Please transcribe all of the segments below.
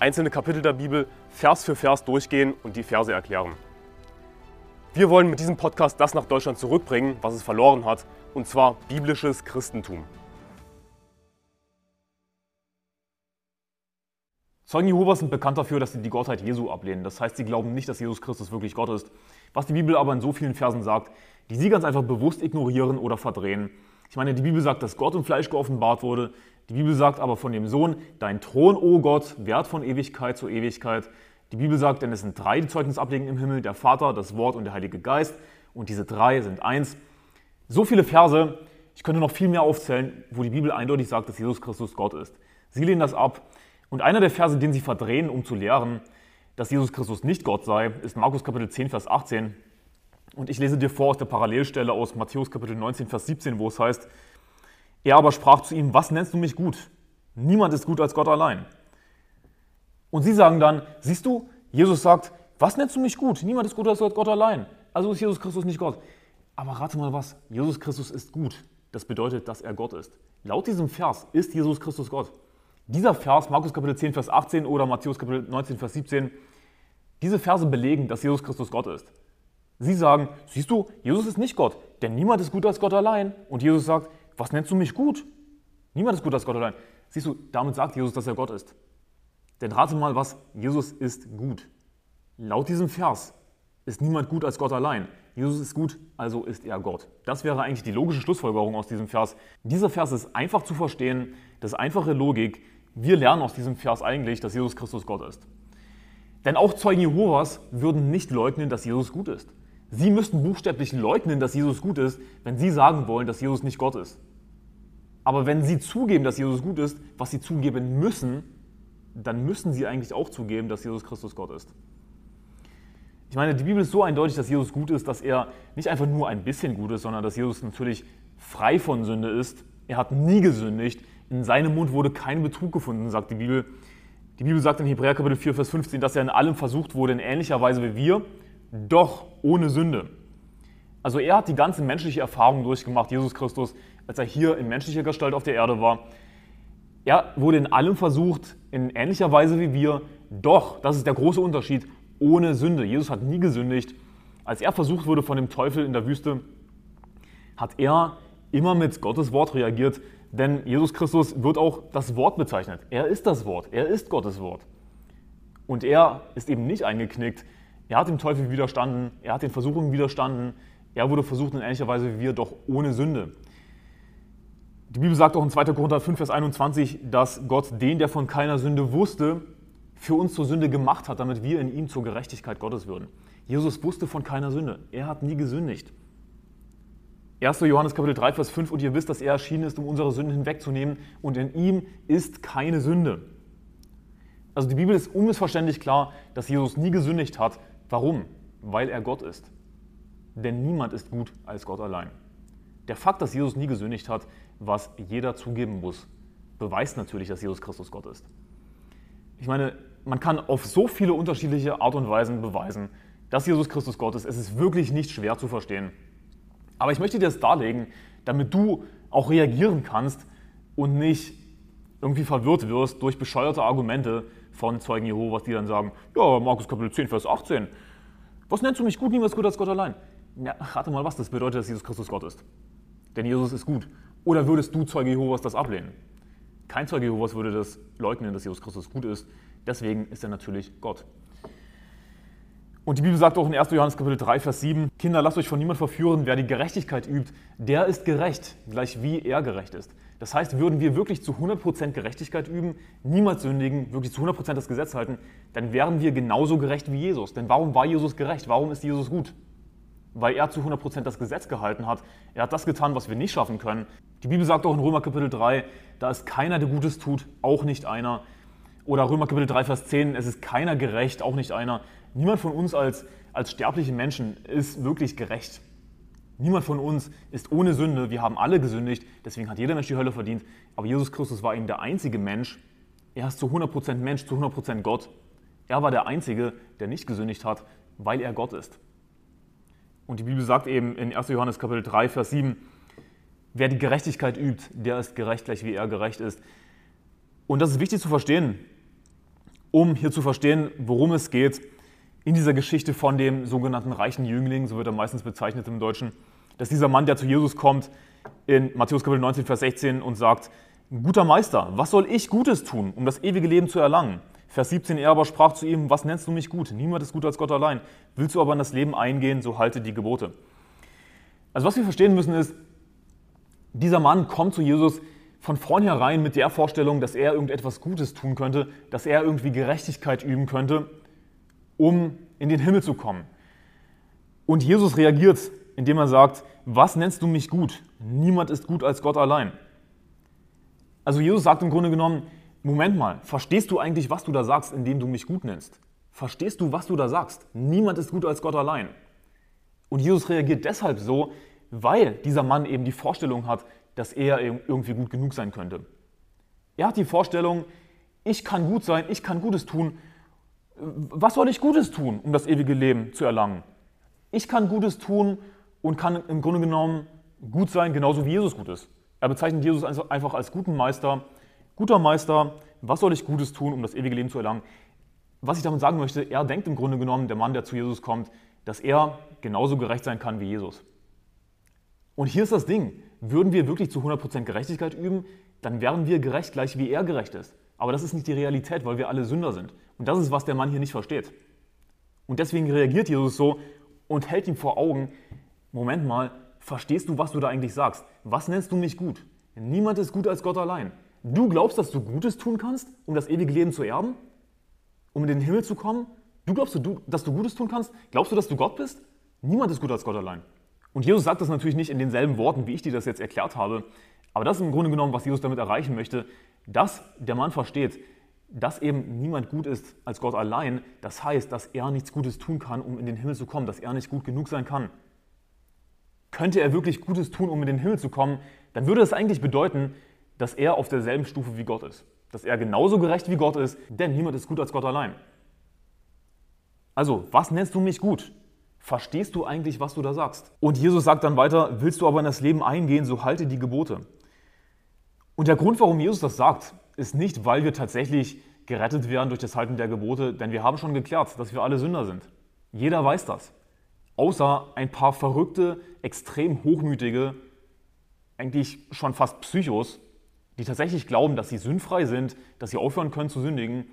einzelne Kapitel der Bibel Vers für Vers durchgehen und die Verse erklären. Wir wollen mit diesem Podcast das nach Deutschland zurückbringen, was es verloren hat, und zwar biblisches Christentum. Zeugen Jehovas sind bekannt dafür, dass sie die Gottheit Jesu ablehnen. Das heißt, sie glauben nicht, dass Jesus Christus wirklich Gott ist. Was die Bibel aber in so vielen Versen sagt, die sie ganz einfach bewusst ignorieren oder verdrehen. Ich meine, die Bibel sagt, dass Gott im Fleisch geoffenbart wurde. Die Bibel sagt aber von dem Sohn, dein Thron, o oh Gott, wert von Ewigkeit zu Ewigkeit. Die Bibel sagt, denn es sind drei, die Zeugnis ablegen im Himmel, der Vater, das Wort und der Heilige Geist. Und diese drei sind eins. So viele Verse, ich könnte noch viel mehr aufzählen, wo die Bibel eindeutig sagt, dass Jesus Christus Gott ist. Sie lehnen das ab. Und einer der Verse, den sie verdrehen, um zu lehren, dass Jesus Christus nicht Gott sei, ist Markus Kapitel 10, Vers 18. Und ich lese dir vor aus der Parallelstelle aus Matthäus Kapitel 19, Vers 17, wo es heißt, er aber sprach zu ihm, was nennst du mich gut? Niemand ist gut als Gott allein. Und sie sagen dann, siehst du, Jesus sagt, was nennst du mich gut? Niemand ist gut als Gott allein. Also ist Jesus Christus nicht Gott. Aber rate mal was, Jesus Christus ist gut. Das bedeutet, dass er Gott ist. Laut diesem Vers ist Jesus Christus Gott. Dieser Vers, Markus Kapitel 10, Vers 18 oder Matthäus Kapitel 19, Vers 17, diese Verse belegen, dass Jesus Christus Gott ist. Sie sagen, siehst du, Jesus ist nicht Gott, denn niemand ist gut als Gott allein. Und Jesus sagt, was nennst du mich gut? Niemand ist gut als Gott allein. Siehst du, damit sagt Jesus, dass er Gott ist. Denn rate mal was, Jesus ist gut. Laut diesem Vers ist niemand gut als Gott allein. Jesus ist gut, also ist er Gott. Das wäre eigentlich die logische Schlussfolgerung aus diesem Vers. Dieser Vers ist einfach zu verstehen, das ist einfache Logik. Wir lernen aus diesem Vers eigentlich, dass Jesus Christus Gott ist. Denn auch Zeugen Jehovas würden nicht leugnen, dass Jesus gut ist. Sie müssten buchstäblich leugnen, dass Jesus gut ist, wenn sie sagen wollen, dass Jesus nicht Gott ist. Aber wenn sie zugeben, dass Jesus gut ist, was sie zugeben müssen, dann müssen sie eigentlich auch zugeben, dass Jesus Christus Gott ist. Ich meine, die Bibel ist so eindeutig, dass Jesus gut ist, dass er nicht einfach nur ein bisschen gut ist, sondern dass Jesus natürlich frei von Sünde ist. Er hat nie gesündigt. In seinem Mund wurde kein Betrug gefunden, sagt die Bibel. Die Bibel sagt in Hebräer Kapitel 4, Vers 15, dass er in allem versucht wurde, in ähnlicher Weise wie wir, doch ohne Sünde. Also er hat die ganze menschliche Erfahrung durchgemacht, Jesus Christus, als er hier in menschlicher Gestalt auf der Erde war. Er wurde in allem versucht, in ähnlicher Weise wie wir, doch, das ist der große Unterschied, ohne Sünde. Jesus hat nie gesündigt. Als er versucht wurde von dem Teufel in der Wüste, hat er immer mit Gottes Wort reagiert, denn Jesus Christus wird auch das Wort bezeichnet. Er ist das Wort, er ist Gottes Wort. Und er ist eben nicht eingeknickt. Er hat dem Teufel widerstanden, er hat den Versuchungen widerstanden, er wurde versucht in ähnlicher Weise wie wir, doch ohne Sünde. Die Bibel sagt auch in 2. Korinther 5, Vers 21, dass Gott den, der von keiner Sünde wusste, für uns zur Sünde gemacht hat, damit wir in ihm zur Gerechtigkeit Gottes würden. Jesus wusste von keiner Sünde. Er hat nie gesündigt. 1. Johannes Kapitel 3, Vers 5, und ihr wisst, dass er erschienen ist, um unsere Sünden hinwegzunehmen, und in ihm ist keine Sünde. Also die Bibel ist unmissverständlich klar, dass Jesus nie gesündigt hat. Warum? Weil er Gott ist. Denn niemand ist gut als Gott allein. Der Fakt, dass Jesus nie gesündigt hat, was jeder zugeben muss, beweist natürlich, dass Jesus Christus Gott ist. Ich meine, man kann auf so viele unterschiedliche Art und Weisen beweisen, dass Jesus Christus Gott ist. Es ist wirklich nicht schwer zu verstehen. Aber ich möchte dir das darlegen, damit du auch reagieren kannst und nicht irgendwie verwirrt wirst durch bescheuerte Argumente von Zeugen Jehovas, die dann sagen, ja, Markus Kapitel 10, Vers 18, was nennst du mich gut, niemals gut als Gott allein? Ja, rate mal was, das bedeutet, dass Jesus Christus Gott ist. Denn Jesus ist gut. Oder würdest du, Zeuge Jehovas, das ablehnen? Kein Zeuge Jehovas würde das leugnen, dass Jesus Christus gut ist. Deswegen ist er natürlich Gott. Und die Bibel sagt auch in 1. Johannes Kapitel 3, Vers 7, Kinder, lasst euch von niemand verführen, wer die Gerechtigkeit übt, der ist gerecht, gleich wie er gerecht ist. Das heißt, würden wir wirklich zu 100% Gerechtigkeit üben, niemals sündigen, wirklich zu 100% das Gesetz halten, dann wären wir genauso gerecht wie Jesus. Denn warum war Jesus gerecht? Warum ist Jesus gut? weil er zu 100% das Gesetz gehalten hat. Er hat das getan, was wir nicht schaffen können. Die Bibel sagt auch in Römer Kapitel 3, da ist keiner, der Gutes tut, auch nicht einer. Oder Römer Kapitel 3, Vers 10, es ist keiner gerecht, auch nicht einer. Niemand von uns als, als sterbliche Menschen ist wirklich gerecht. Niemand von uns ist ohne Sünde. Wir haben alle gesündigt, deswegen hat jeder Mensch die Hölle verdient. Aber Jesus Christus war eben der einzige Mensch. Er ist zu 100% Mensch, zu 100% Gott. Er war der Einzige, der nicht gesündigt hat, weil er Gott ist. Und die Bibel sagt eben in 1. Johannes Kapitel 3, Vers 7, wer die Gerechtigkeit übt, der ist gerecht, gleich wie er gerecht ist. Und das ist wichtig zu verstehen, um hier zu verstehen, worum es geht in dieser Geschichte von dem sogenannten reichen Jüngling, so wird er meistens bezeichnet im Deutschen, dass dieser Mann, der zu Jesus kommt, in Matthäus Kapitel 19, Vers 16 und sagt, guter Meister, was soll ich Gutes tun, um das ewige Leben zu erlangen? Vers 17, er aber sprach zu ihm, was nennst du mich gut? Niemand ist gut als Gott allein. Willst du aber in das Leben eingehen, so halte die Gebote. Also was wir verstehen müssen ist, dieser Mann kommt zu Jesus von vornherein mit der Vorstellung, dass er irgendetwas Gutes tun könnte, dass er irgendwie Gerechtigkeit üben könnte, um in den Himmel zu kommen. Und Jesus reagiert, indem er sagt, was nennst du mich gut? Niemand ist gut als Gott allein. Also Jesus sagt im Grunde genommen, Moment mal, verstehst du eigentlich, was du da sagst, indem du mich gut nennst? Verstehst du, was du da sagst? Niemand ist gut als Gott allein. Und Jesus reagiert deshalb so, weil dieser Mann eben die Vorstellung hat, dass er irgendwie gut genug sein könnte. Er hat die Vorstellung, ich kann gut sein, ich kann Gutes tun. Was soll ich Gutes tun, um das ewige Leben zu erlangen? Ich kann Gutes tun und kann im Grunde genommen gut sein, genauso wie Jesus gut ist. Er bezeichnet Jesus einfach als guten Meister. Guter Meister, was soll ich Gutes tun, um das ewige Leben zu erlangen? Was ich damit sagen möchte, er denkt im Grunde genommen, der Mann, der zu Jesus kommt, dass er genauso gerecht sein kann wie Jesus. Und hier ist das Ding, würden wir wirklich zu 100% Gerechtigkeit üben, dann wären wir gerecht gleich wie er gerecht ist. Aber das ist nicht die Realität, weil wir alle Sünder sind. Und das ist, was der Mann hier nicht versteht. Und deswegen reagiert Jesus so und hält ihm vor Augen, Moment mal, verstehst du, was du da eigentlich sagst? Was nennst du mich gut? Niemand ist gut als Gott allein. Du glaubst, dass du Gutes tun kannst, um das ewige Leben zu erben? Um in den Himmel zu kommen? Du glaubst, dass du Gutes tun kannst? Glaubst du, dass du Gott bist? Niemand ist gut als Gott allein. Und Jesus sagt das natürlich nicht in denselben Worten, wie ich dir das jetzt erklärt habe. Aber das ist im Grunde genommen, was Jesus damit erreichen möchte, dass der Mann versteht, dass eben niemand gut ist als Gott allein. Das heißt, dass er nichts Gutes tun kann, um in den Himmel zu kommen, dass er nicht gut genug sein kann. Könnte er wirklich Gutes tun, um in den Himmel zu kommen, dann würde das eigentlich bedeuten, dass er auf derselben Stufe wie Gott ist. Dass er genauso gerecht wie Gott ist, denn niemand ist gut als Gott allein. Also, was nennst du mich gut? Verstehst du eigentlich, was du da sagst? Und Jesus sagt dann weiter, willst du aber in das Leben eingehen, so halte die Gebote. Und der Grund, warum Jesus das sagt, ist nicht, weil wir tatsächlich gerettet werden durch das Halten der Gebote, denn wir haben schon geklärt, dass wir alle Sünder sind. Jeder weiß das. Außer ein paar verrückte, extrem hochmütige, eigentlich schon fast Psychos, die tatsächlich glauben, dass sie sündfrei sind, dass sie aufhören können zu sündigen,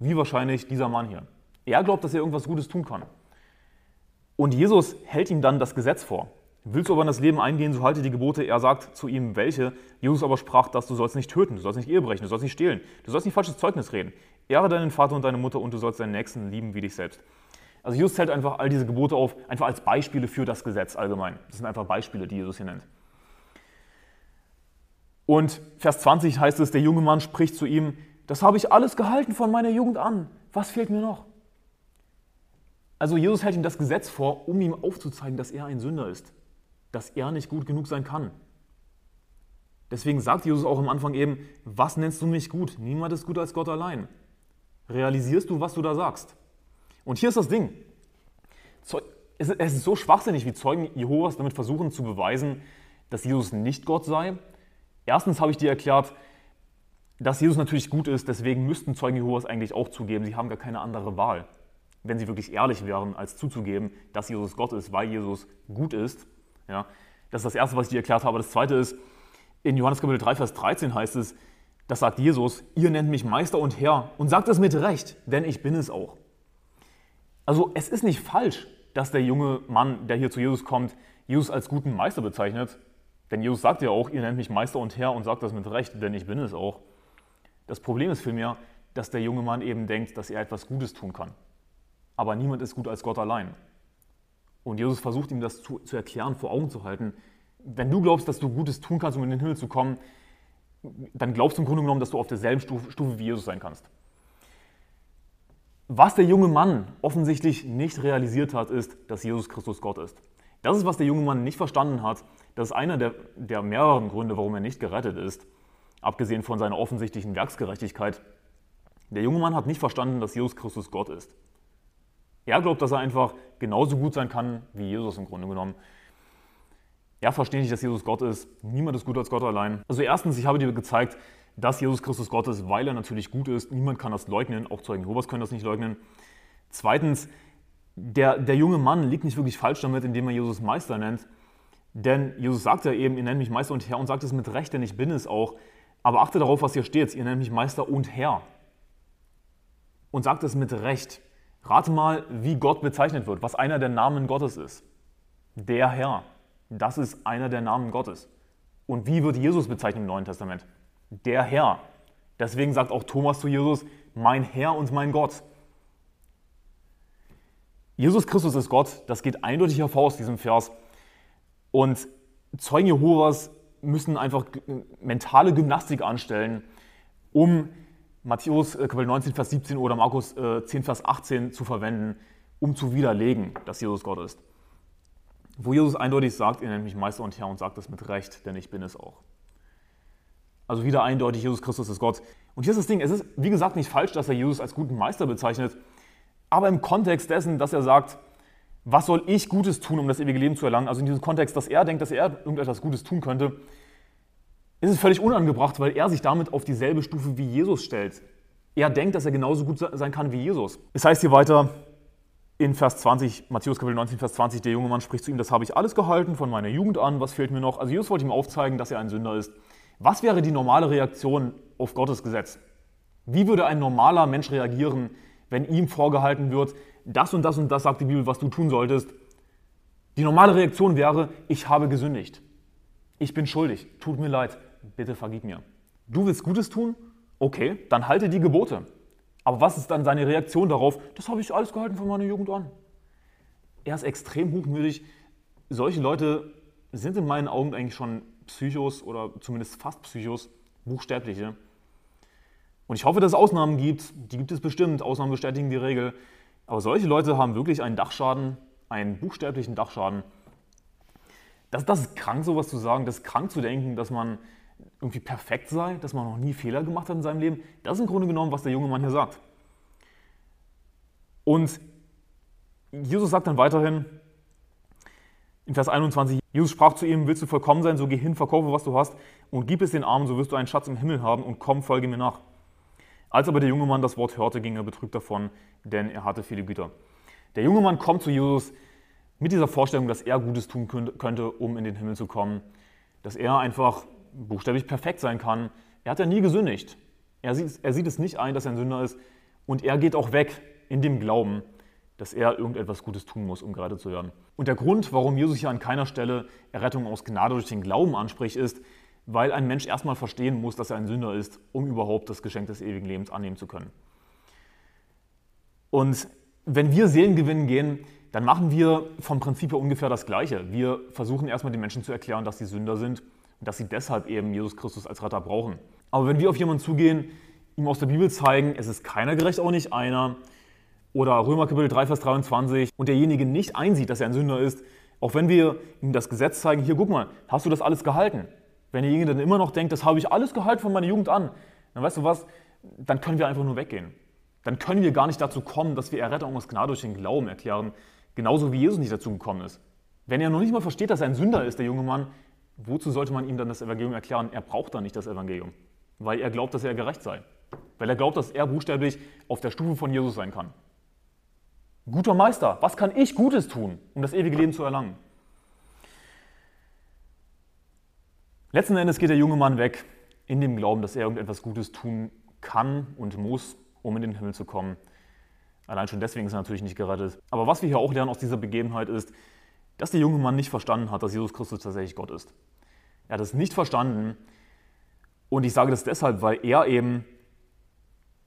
wie wahrscheinlich dieser Mann hier. Er glaubt, dass er irgendwas Gutes tun kann. Und Jesus hält ihm dann das Gesetz vor. Willst du aber in das Leben eingehen, so halte die Gebote. Er sagt zu ihm, welche. Jesus aber sprach, dass du sollst nicht töten, du sollst nicht Ehe brechen, du sollst nicht stehlen, du sollst nicht falsches Zeugnis reden. Ehre deinen Vater und deine Mutter und du sollst deinen Nächsten lieben wie dich selbst. Also Jesus zählt einfach all diese Gebote auf, einfach als Beispiele für das Gesetz allgemein. Das sind einfach Beispiele, die Jesus hier nennt. Und Vers 20 heißt es, der junge Mann spricht zu ihm, das habe ich alles gehalten von meiner Jugend an. Was fehlt mir noch? Also Jesus hält ihm das Gesetz vor, um ihm aufzuzeigen, dass er ein Sünder ist, dass er nicht gut genug sein kann. Deswegen sagt Jesus auch am Anfang eben, was nennst du mich gut? Niemand ist gut als Gott allein. Realisierst du, was du da sagst? Und hier ist das Ding. Es ist so schwachsinnig, wie Zeugen Jehovas damit versuchen zu beweisen, dass Jesus nicht Gott sei. Erstens habe ich dir erklärt, dass Jesus natürlich gut ist, deswegen müssten Zeugen Jehovas eigentlich auch zugeben, sie haben gar keine andere Wahl wenn sie wirklich ehrlich wären, als zuzugeben, dass Jesus Gott ist, weil Jesus gut ist. Ja, das ist das Erste, was ich dir erklärt habe. Das Zweite ist, in Johannes Kapitel 3, Vers 13 heißt es, das sagt Jesus, ihr nennt mich Meister und Herr und sagt es mit Recht, denn ich bin es auch. Also es ist nicht falsch, dass der junge Mann, der hier zu Jesus kommt, Jesus als guten Meister bezeichnet. Denn Jesus sagt ja auch, ihr nennt mich Meister und Herr und sagt das mit Recht, denn ich bin es auch. Das Problem ist vielmehr, dass der junge Mann eben denkt, dass er etwas Gutes tun kann aber niemand ist gut als Gott allein. Und Jesus versucht ihm das zu, zu, erklären, vor Augen zu halten. Wenn du glaubst, dass du Gutes tun kannst, um in den Himmel zu kommen, dann glaubst du im Grunde genommen, dass du auf derselben Stufe, Stufe wie Jesus sein kannst. Was der junge Mann offensichtlich nicht realisiert hat, ist, dass Jesus Christus Gott ist. Das ist, was der junge Mann nicht verstanden hat. Das ist einer der, der mehreren Gründe, warum er nicht gerettet ist, abgesehen von seiner offensichtlichen Werksgerechtigkeit. Der junge Mann hat nicht verstanden, dass Jesus Christus Gott ist. Er glaubt, dass er einfach genauso gut sein kann wie Jesus im Grunde genommen. Er versteht nicht, dass Jesus Gott ist. Niemand ist gut als Gott allein. Also erstens, ich habe dir gezeigt, dass Jesus Christus Gott ist, weil er natürlich gut ist. Niemand kann das leugnen, auch Zeugen Jehovas können das nicht leugnen. Zweitens, der, der junge Mann liegt nicht wirklich falsch damit, indem er Jesus Meister nennt. Denn Jesus sagt ja eben, ihr nennt mich Meister und Herr und sagt es mit Recht, denn ich bin es auch. Aber achte darauf, was hier steht. Ihr nennt mich Meister und Herr. Und sagt es mit Recht. Rate mal, wie Gott bezeichnet wird, was einer der Namen Gottes ist. Der Herr. Das ist einer der Namen Gottes. Und wie wird Jesus bezeichnet im Neuen Testament? Der Herr. Deswegen sagt auch Thomas zu Jesus, mein Herr und mein Gott. Jesus Christus ist Gott, das geht eindeutig hervor aus diesem Vers. Und Zeugen Jehovas müssen einfach mentale Gymnastik anstellen, um Matthäus äh, Kapitel 19, Vers 17 oder Markus 10, äh, Vers 18 zu verwenden, um zu widerlegen, dass Jesus Gott ist. Wo Jesus eindeutig sagt, ihr nennt mich Meister und Herr und sagt das mit Recht, denn ich bin es auch. Also wieder eindeutig, Jesus Christus ist Gott. Und hier ist das Ding, es ist wie gesagt nicht falsch, dass er Jesus als guten Meister bezeichnet, aber im Kontext dessen, dass er sagt, was soll ich Gutes tun, um das ewige Leben zu erlangen, also in diesem Kontext, dass er denkt, dass er irgendetwas Gutes tun könnte, ist es völlig unangebracht, weil er sich damit auf dieselbe Stufe wie Jesus stellt. Er denkt, dass er genauso gut sein kann wie Jesus. Es heißt hier weiter in Vers 20, Matthäus Kapitel 19, Vers 20, der junge Mann spricht zu ihm, das habe ich alles gehalten von meiner Jugend an, was fehlt mir noch? Also Jesus wollte ihm aufzeigen, dass er ein Sünder ist. Was wäre die normale Reaktion auf Gottes Gesetz? Wie würde ein normaler Mensch reagieren, wenn ihm vorgehalten wird, das und das und das sagt die Bibel, was du tun solltest? Die normale Reaktion wäre, ich habe gesündigt. Ich bin schuldig. Tut mir leid bitte vergib mir. Du willst Gutes tun? Okay, dann halte die Gebote. Aber was ist dann seine Reaktion darauf? Das habe ich alles gehalten von meiner Jugend an. Er ist extrem hochmütig. Solche Leute sind in meinen Augen eigentlich schon Psychos oder zumindest fast Psychos, Buchstäbliche. Und ich hoffe, dass es Ausnahmen gibt. Die gibt es bestimmt. Ausnahmen bestätigen die Regel. Aber solche Leute haben wirklich einen Dachschaden, einen buchstäblichen Dachschaden. Das, das ist krank, sowas zu sagen. Das ist krank zu denken, dass man irgendwie perfekt sei, dass man noch nie Fehler gemacht hat in seinem Leben. Das ist im Grunde genommen, was der junge Mann hier sagt. Und Jesus sagt dann weiterhin in Vers 21, Jesus sprach zu ihm, willst du vollkommen sein, so geh hin, verkaufe, was du hast und gib es den Armen, so wirst du einen Schatz im Himmel haben und komm, folge mir nach. Als aber der junge Mann das Wort hörte, ging er betrübt davon, denn er hatte viele Güter. Der junge Mann kommt zu Jesus mit dieser Vorstellung, dass er Gutes tun könnte, um in den Himmel zu kommen. Dass er einfach buchstäblich perfekt sein kann. Er hat ja nie gesündigt. Er sieht, er sieht es nicht ein, dass er ein Sünder ist. Und er geht auch weg in dem Glauben, dass er irgendetwas Gutes tun muss, um gerettet zu werden. Und der Grund, warum Jesus hier an keiner Stelle Errettung aus Gnade durch den Glauben anspricht, ist, weil ein Mensch erstmal verstehen muss, dass er ein Sünder ist, um überhaupt das Geschenk des ewigen Lebens annehmen zu können. Und wenn wir Seelen gewinnen gehen, dann machen wir vom Prinzip her ungefähr das Gleiche. Wir versuchen erstmal den Menschen zu erklären, dass sie Sünder sind dass sie deshalb eben Jesus Christus als Retter brauchen. Aber wenn wir auf jemanden zugehen, ihm aus der Bibel zeigen, es ist keiner gerecht, auch nicht einer, oder Römer Kapitel 3, Vers 23, und derjenige nicht einsieht, dass er ein Sünder ist, auch wenn wir ihm das Gesetz zeigen, hier guck mal, hast du das alles gehalten? Wenn derjenige dann immer noch denkt, das habe ich alles gehalten von meiner Jugend an, dann weißt du was, dann können wir einfach nur weggehen. Dann können wir gar nicht dazu kommen, dass wir Errettung aus Gnade durch den Glauben erklären, genauso wie Jesus nicht dazu gekommen ist. Wenn er noch nicht mal versteht, dass er ein Sünder ist, der junge Mann, wozu sollte man ihm dann das Evangelium erklären? Er braucht dann nicht das Evangelium, weil er glaubt, dass er gerecht sei. Weil er glaubt, dass er buchstäblich auf der Stufe von Jesus sein kann. Guter Meister, was kann ich Gutes tun, um das ewige Leben zu erlangen? Letzten Endes geht der junge Mann weg in dem Glauben, dass er irgendetwas Gutes tun kann und muss, um in den Himmel zu kommen. Allein schon deswegen ist er natürlich nicht gerettet. Aber was wir hier auch lernen aus dieser Begebenheit ist, dass der junge Mann nicht verstanden hat, dass Jesus Christus tatsächlich Gott ist. Er hat es nicht verstanden und ich sage das deshalb, weil er eben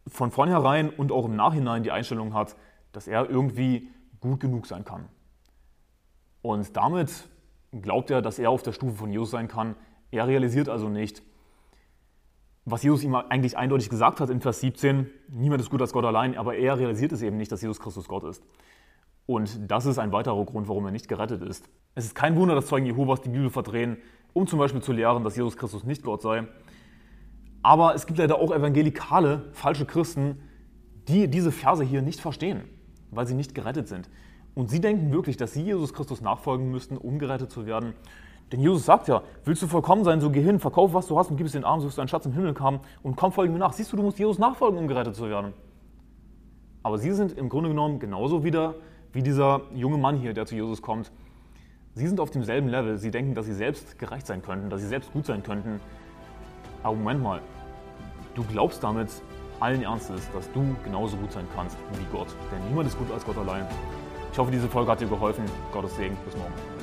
von vornherein und auch im Nachhinein die Einstellung hat, dass er irgendwie gut genug sein kann. Und damit glaubt er, dass er auf der Stufe von Jesus sein kann. Er realisiert also nicht, was Jesus ihm eigentlich eindeutig gesagt hat in Vers 17, niemand ist gut als Gott allein, aber er realisiert es eben nicht, dass Jesus Christus Gott ist. Und das ist ein weiterer Grund, warum er nicht gerettet ist. Es ist kein Wunder, dass Zeugen Jehovas die Bibel verdrehen, um zum Beispiel zu lehren, dass Jesus Christus nicht Gott sei. Aber es gibt leider auch evangelikale, falsche Christen, die diese Verse hier nicht verstehen, weil sie nicht gerettet sind. Und sie denken wirklich, dass sie Jesus Christus nachfolgen müssten, um gerettet zu werden. Denn Jesus sagt ja, willst du vollkommen sein, so geh hin, verkauf, was du hast und gib es den Armen, so wirst du einen Schatz im Himmel haben und komm, folge mir nach. Siehst du, du musst Jesus nachfolgen, um gerettet zu werden. Aber sie sind im Grunde genommen genauso wieder wie dieser junge Mann hier, der zu Jesus kommt. Sie sind auf demselben Level. Sie denken, dass sie selbst gerecht sein könnten, dass sie selbst gut sein könnten. Aber Moment mal, du glaubst damit allen Ernstes, dass du genauso gut sein kannst wie Gott. Denn niemand ist gut als Gott allein. Ich hoffe, diese Folge hat dir geholfen. Gottes Segen. Bis morgen.